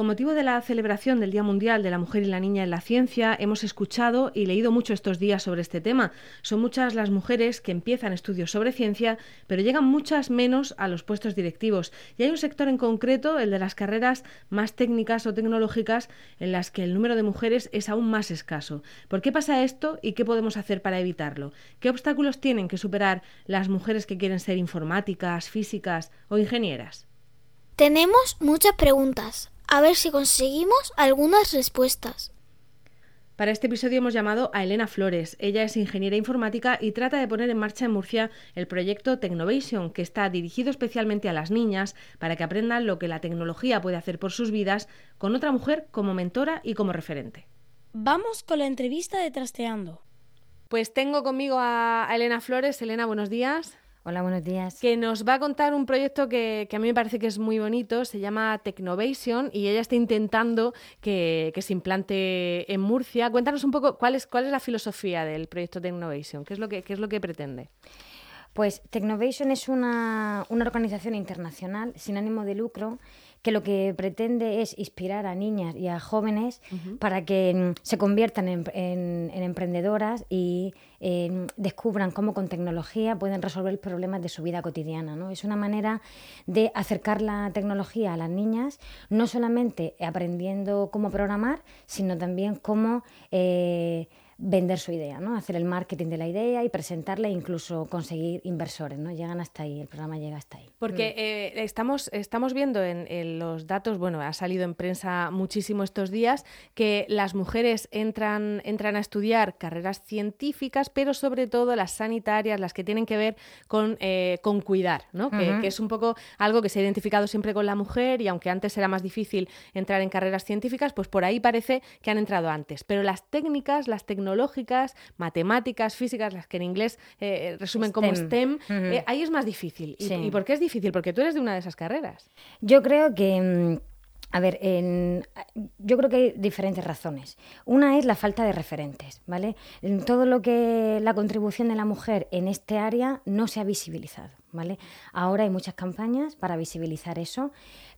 Con motivo de la celebración del Día Mundial de la Mujer y la Niña en la Ciencia, hemos escuchado y leído mucho estos días sobre este tema. Son muchas las mujeres que empiezan estudios sobre ciencia, pero llegan muchas menos a los puestos directivos. Y hay un sector en concreto, el de las carreras más técnicas o tecnológicas, en las que el número de mujeres es aún más escaso. ¿Por qué pasa esto y qué podemos hacer para evitarlo? ¿Qué obstáculos tienen que superar las mujeres que quieren ser informáticas, físicas o ingenieras? Tenemos muchas preguntas a ver si conseguimos algunas respuestas. Para este episodio hemos llamado a Elena Flores. Ella es ingeniera informática y trata de poner en marcha en Murcia el proyecto Technovation, que está dirigido especialmente a las niñas para que aprendan lo que la tecnología puede hacer por sus vidas con otra mujer como mentora y como referente. Vamos con la entrevista de Trasteando. Pues tengo conmigo a Elena Flores. Elena, buenos días. Hola, buenos días. Que nos va a contar un proyecto que, a mí me parece que es muy bonito, se llama Technovation y ella está intentando que, se implante en Murcia. Cuéntanos un poco cuál es, cuál es la filosofía del proyecto Technovation, qué es lo que, qué es lo que pretende. Pues Technovation es una, una organización internacional sin ánimo de lucro que lo que pretende es inspirar a niñas y a jóvenes para que mm, se conviertan en, emprendedoras y em, descubran cómo con tecnología pueden resolver problemas de su vida cotidiana. ¿no? Es una manera de acercar la tecnología a las niñas, no solamente aprendiendo cómo programar, sino también cómo... Eh, vender su idea, ¿no? hacer el marketing de la idea y presentarla e incluso conseguir inversores. ¿no? Llegan hasta ahí, el programa llega hasta ahí. Porque mm. eh, estamos, estamos viendo en, los datos, bueno, ha salido en prensa muchísimo estos días, que las mujeres entran, entran a estudiar carreras científicas, pero sobre todo las sanitarias, las que tienen que ver con, eh, con cuidar, ¿no? que, que, es un poco algo que se ha identificado siempre con la mujer y aunque antes era más difícil entrar en carreras científicas, pues por ahí parece que han entrado antes. Pero las técnicas, las tecnologías, tecnológicas, matemáticas, físicas, las que en inglés eh, resumen como STEM, eh, ahí es más difícil. ¿Y, por qué es difícil? Porque tú eres de una de esas carreras. Yo creo que... A ver, yo creo que hay diferentes razones. Una es la falta de referentes, ¿vale? En todo lo que la contribución de la mujer en este área no se ha visibilizado, ¿vale? Ahora hay muchas campañas para visibilizar eso,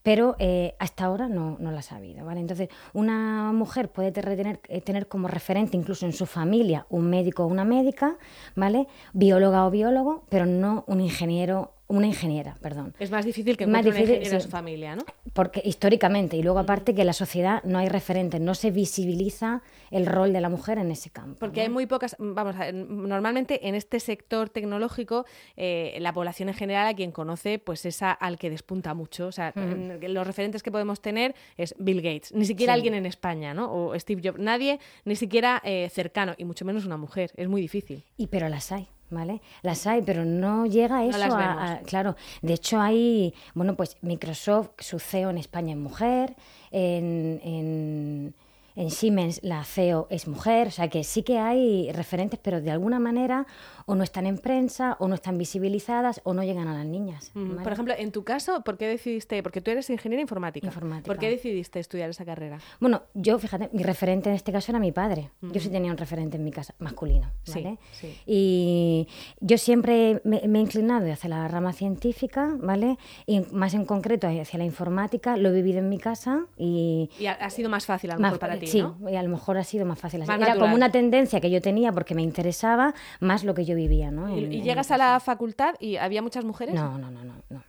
pero eh, hasta ahora no, no las ha habido. ¿vale? Entonces, una mujer puede tener, eh, tener como referente incluso en su familia un médico o una médica, ¿vale? bióloga o biólogo, pero no un ingeniero una ingeniera, perdón. Es más difícil que más difícil, en su familia, ¿no? Porque históricamente, y luego aparte que en la sociedad no hay referentes, no se visibiliza el rol de la mujer en ese campo. Porque hay muy pocas, vamos, a, normalmente en este sector tecnológico, eh, la población en general a quien conoce, pues es al que despunta mucho. O sea, los referentes que podemos tener es Bill Gates, ni siquiera alguien en España, ¿no? O Steve Jobs, nadie, ni siquiera eh, cercano, y mucho menos una mujer. Es muy difícil. Y pero las hay. ¿Vale? Las hay, pero no llega eso a, Claro, de hecho hay, bueno, pues Microsoft, su CEO en España es mujer, en, en, en, Siemens la CEO es mujer, o sea que sí que hay referentes, pero de alguna manera o no están en prensa, o no están visibilizadas, o no llegan a las niñas. ¿vale? Por ejemplo, en tu caso, ¿por qué decidiste? Porque tú eres ingeniera informática. Informática. ¿Por qué decidiste estudiar esa carrera? Bueno, yo, fíjate, mi referente en este caso era mi padre. Yo sí tenía un referente en mi casa, masculino, Sí, ¿vale? sí. Y yo siempre me, me he inclinado hacia la rama científica, ¿vale? Y más en concreto hacia la informática, lo he vivido en mi casa y... Y ha, ha sido más fácil a lo más- mejor para ti, sí, ¿no? y a lo mejor ha sido más fácil. Más Era natural. como una tendencia que yo tenía porque me interesaba más lo que yo vivía, ¿no? Y, En- y en llegas a la facultad y había muchas mujeres. no, no, no, no,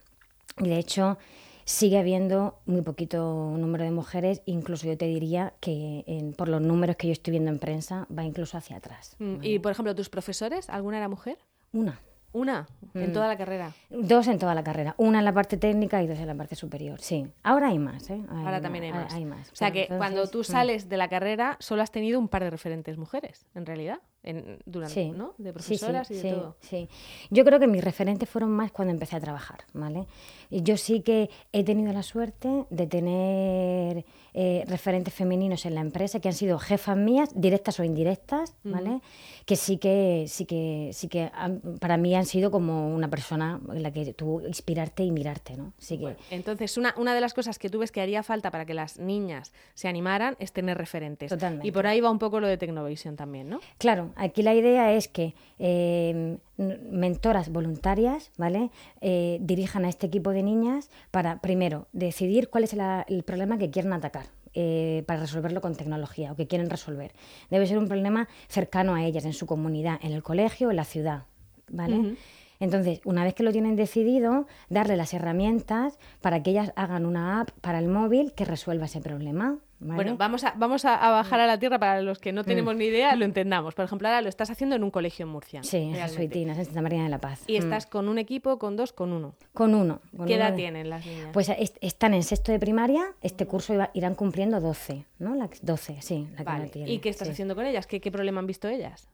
de hecho sigue habiendo muy poquito número de mujeres, incluso yo te diría que en- por los números que yo estoy viendo en prensa va incluso hacia atrás. Mm, Y por ejemplo, tus profesores, ¿alguna era mujer? Una. Una, en Mm. toda la carrera. Dos en toda la carrera, una en la parte técnica y dos en la parte superior, sí. Ahora hay más, ¿eh? Hay Ahora también hay más. Hay, más. O sea que cuando tú mm. sales de la carrera, solo has tenido un par de referentes mujeres, en realidad, en, durante, Sí, ¿no? De profesoras sí, y de sí, todo. sí. Yo creo que mis referentes fueron más cuando empecé a trabajar, ¿vale? Y yo sí que he tenido la suerte de tener eh, referentes femeninos en la empresa que han sido jefas mías, directas o indirectas, ¿vale? Que sí que sí que sí que han- para mí han sido como una persona en la que tú inspirarte y mirarte, ¿no? Sí que Entonces, una, una de las cosas que tú ves que haría falta para que las niñas se animaran es tener referentes. Totalmente. Y por ahí va un poco lo de Technovation también, ¿no? Claro, aquí la idea es que eh, n- mentoras voluntarias, ¿vale? Eh, dirijan a este equipo de niñas para, primero, decidir cuál es la- el problema que quieren atacar. eh, para resolverlo con tecnología o que quieren resolver. Debe ser un problema cercano a ellas, en su comunidad, en el colegio, en la ciudad. ¿vale? Entonces, una vez que lo tienen decidido, darle las herramientas para que ellas hagan una app para el móvil que resuelva ese problema. ¿Vale? Bueno, vamos a, vamos a, a bajar a la tierra para los que no tenemos ni idea, lo entendamos. Por ejemplo, ahora lo estás haciendo en un colegio en Murcia. sí, en. Jesuitinas, en Santa María de la Paz. Y Mm. estás con un equipo, con dos, con uno. Con uno. con ¿Qué uno edad de- tienen las niñas? Pues est- están en sexto de primaria, este curso iba- irán cumpliendo 12, ¿no? La, 12, sí, la que Vale. no tiene. ¿Y qué estás sí. haciendo con ellas? ¿Qué, qué problema han visto ellas?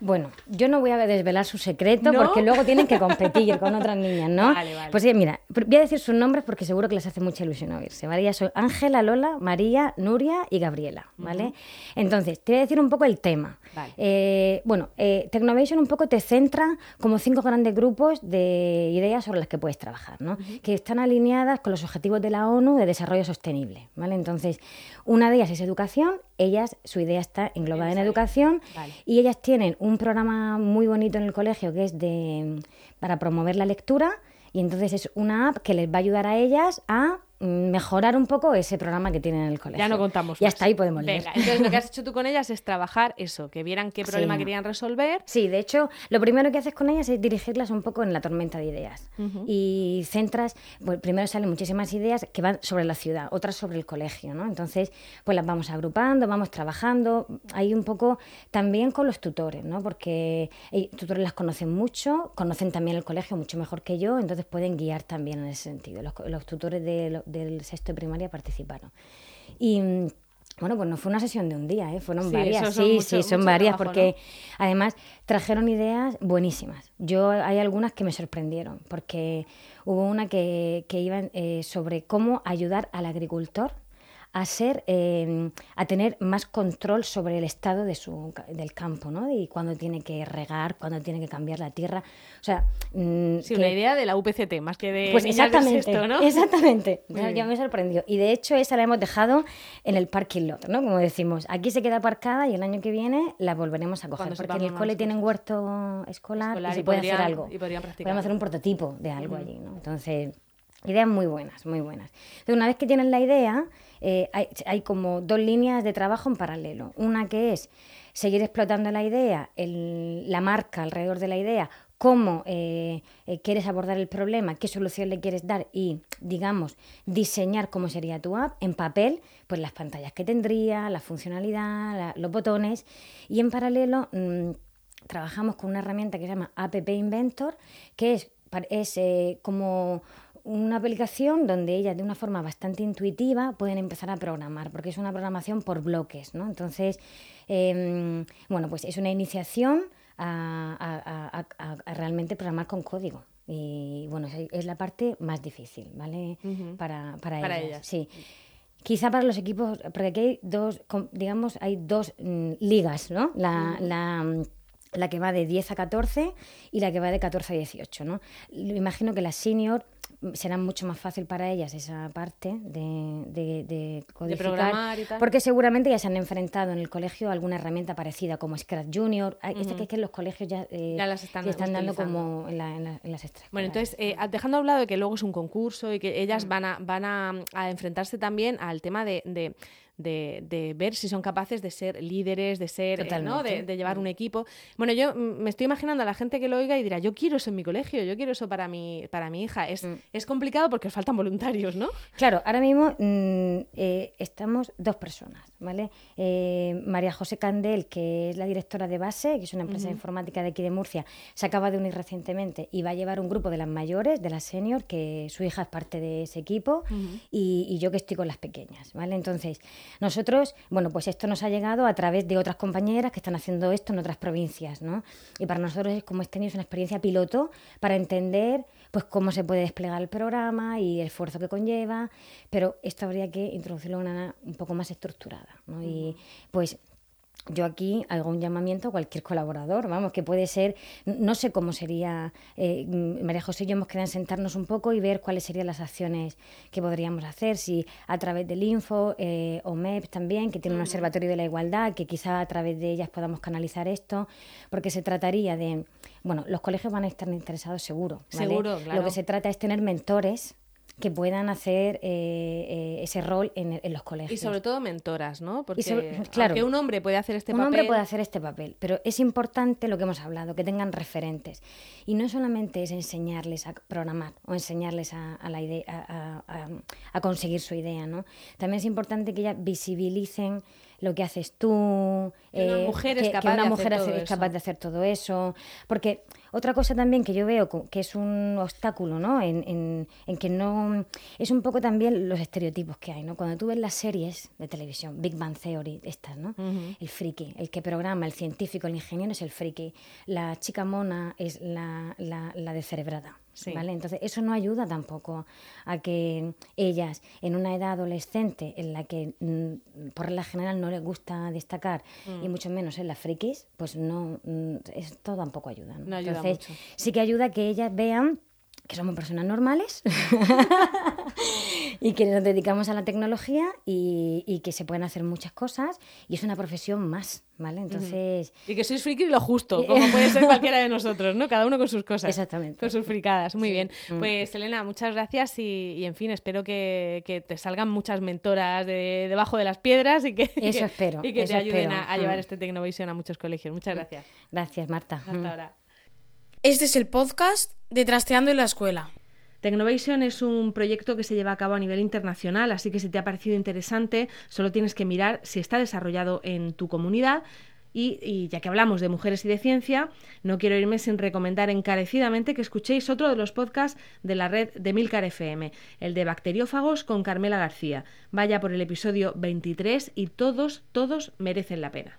Bueno, yo no voy a desvelar su secreto ¿No? porque luego tienen que competir con otras niñas, ¿no? Vale, vale. Pues sí, mira, voy a decir sus nombres porque seguro que les hace mucha ilusión oírse, ¿vale? Ya son Ángela, Lola, María, Nuria y Gabriela, ¿vale? Entonces, te voy a decir un poco el tema. Vale. Eh, bueno, eh, Technovation un poco te centra como cinco grandes grupos de ideas sobre las que puedes trabajar, ¿no? Que están alineadas con los objetivos de la ONU de desarrollo sostenible, ¿vale? Entonces, una de ellas es educación, ellas, su idea está englobada en educación Vale. y ellas tienen un programa muy bonito en el colegio que es de para promover la lectura y entonces es una app que les va a ayudar a ellas a mejorar un poco ese programa que tienen en el colegio. Ya no contamos Y más. hasta ahí podemos leer. Venga, entonces lo que has hecho tú con ellas es trabajar eso, que vieran qué problema Sí. querían resolver. Sí, de hecho, lo primero que haces con ellas es dirigirlas un poco en la tormenta de ideas. Y centras, pues primero salen muchísimas ideas que van sobre la ciudad, otras sobre el colegio, ¿no? Entonces, pues las vamos agrupando, vamos trabajando, ahí un poco también con los tutores, ¿no? Porque eh, tutores las conocen mucho, conocen también el colegio mucho mejor que yo, entonces pueden guiar también en ese sentido. Los, los tutores de lo- del sexto de primaria participaron. Y... mm, Bueno, pues no fue una sesión de un día, ¿eh? fueron Sí, varias, sí, mucho- sí, son varias, trabajo, porque además trajeron ideas buenísimas. Yo hay algunas que me sorprendieron, porque hubo una que, que iba eh, sobre cómo ayudar al agricultor a ser eh, a tener más control sobre el estado de su del campo, ¿no? Y cuándo tiene que regar, cuándo tiene que cambiar la tierra, o sea, mm, Sí, que- una idea de la UPCT, más que de pues exactamente, sexto, ¿no? exactamente. Ya- ya me sorprendió. Y de hecho esa la hemos dejado en el parking lot, ¿no? Como decimos, aquí se queda aparcada y el año que viene la volveremos a coger. Porque en el cole tienen huerto escolar, Escolar y se y puede podrían- hacer algo. y podrían practicar. Podemos hacer un prototipo de algo allí, ¿no? Entonces, ideas muy buenas, muy buenas. Entonces, una vez que tienen la idea, eh, hay, como dos líneas de trabajo en paralelo. Una que es seguir explotando la idea, la marca alrededor de la idea, cómo eh, eh, quieres abordar el problema, qué solución le quieres dar y, digamos, diseñar cómo sería tu app en papel, pues las pantallas que tendría, la funcionalidad, los botones. Y en paralelo mm, trabajamos con una herramienta que se llama App Inventor, que es, es como una aplicación donde ellas de una forma bastante intuitiva pueden empezar a programar, porque es una programación por bloques, ¿no? Entonces, em, bueno, pues es una iniciación a, a- a- a- a realmente programar con código. Y bueno, es, la parte más difícil, ¿vale? para, para, Para ellas. ellas. Sí. Quizá para los equipos, porque aquí hay dos, digamos, hay dos mm, ligas, ¿no? La, la que va de 10 a 14 y la que va de 14 a 18. ¿no? Imagino que las senior será mucho más fácil para ellas esa parte de, de, de codificar, programar y tal. porque seguramente ya se han enfrentado en el colegio a alguna herramienta parecida como Scratch Junior. Este que es que los colegios ya, eh, Ya las están dando como en, la- en la- en las extras. Bueno, entonces, eh, dejando a un lado de que luego es un concurso y que ellas Mm. van a, van a, a enfrentarse también al tema de, de, de- de ver si son capaces de ser líderes, de ser, eh, de, de llevar un equipo. Bueno, yo mm, me estoy imaginando a la gente que lo oiga y dirá, yo quiero eso en mi colegio, yo quiero eso para mi, para mi hija. Es, Mm. es complicado porque os faltan voluntarios, ¿no? Claro, ahora mismo mm, eh, estamos dos personas, ¿vale? Eh, María José Candel, que es la directora de Base, que es una empresa informática de aquí de Murcia, se acaba de unir recientemente y va a llevar un grupo de las mayores, de las senior, que su hija es parte de ese equipo, y, y yo que estoy con las pequeñas, ¿vale? Entonces, nosotros, bueno, pues esto nos ha llegado a través de otras compañeras que están haciendo esto en otras provincias, ¿no? Y para nosotros es como este es una experiencia piloto para entender pues cómo se puede desplegar el programa y el esfuerzo que conlleva, pero esto habría que introducirlo de una un poco más estructurada, ¿no? Y pues yo aquí hago un llamamiento a cualquier colaborador, vamos, que puede ser, no sé cómo sería, eh, María José y yo hemos quedado en sentarnos un poco y ver cuáles serían las acciones que podríamos hacer, si a través del Info, eh, o MEP también, que tiene un observatorio de la igualdad, que quizá a través de ellas podamos canalizar esto, porque se trataría de, bueno, los colegios van a estar interesados seguro, ¿vale? Seguro, claro. Lo que se trata es tener mentores que puedan hacer eh, eh, ese rol en, en los colegios. Y sobre todo mentoras, ¿no? Porque sobre- claro. un hombre puede hacer este un papel... hombre puede hacer este papel, pero es importante lo que hemos hablado, que tengan referentes. Y no solamente es enseñarles a programar o enseñarles a, a la idea, a, a- a- a conseguir su idea, ¿no? También es importante que ellas visibilicen lo que haces tú, Que una eh, mujer es que, capaz de una hacer mujer todo es eso. capaz de hacer todo eso. Porque otra cosa también que yo veo que es un obstáculo, ¿no? En, en- en que no... Es un poco también los estereotipos que hay, ¿no? Cuando tú ves las series de televisión, Big Bang Theory, estas, ¿no? El friki, el que programa, el científico, el ingeniero es el friki. La chica mona es la, la, la descerebrada. Sí. ¿vale? Entonces, eso no ayuda tampoco a que ellas, en una edad adolescente en la que mm, por regla general no les gusta destacar, Mm. y mucho menos en las frikis, pues no, mm, esto tampoco ayuda. ¿no? No ayuda Entonces, mucho. sí que ayuda que ellas vean que somos personas normales y que nos dedicamos a la tecnología y, y que se pueden hacer muchas cosas y es una profesión más, ¿vale? Entonces, Y que sois friki lo justo, como puede ser cualquiera de nosotros, ¿no? Cada uno con sus cosas. Exactamente. Con sus fricadas. Muy bien. Mm. Pues, Elena, muchas gracias y, y, en fin, espero que, que te salgan muchas mentoras de, debajo de las piedras y que, Eso que- espero, y que eso te ayuden espero. a, a llevar Mm. este Tecnovisión a muchos colegios. Muchas gracias. gracias, Marta. Hasta Mm. ahora. Este es el podcast de Trasteando en la Escuela. Tecnovation es un proyecto que se lleva a cabo a nivel internacional, así que si te ha parecido interesante, solo tienes que mirar si está desarrollado en tu comunidad. Y, y ya que hablamos de mujeres y de ciencia, no quiero irme sin recomendar encarecidamente que escuchéis otro de los podcasts de la red de Milcar FM, el de Bacteriófagos con Carmela García. Vaya por el episodio 23 y todos, todos merecen la pena.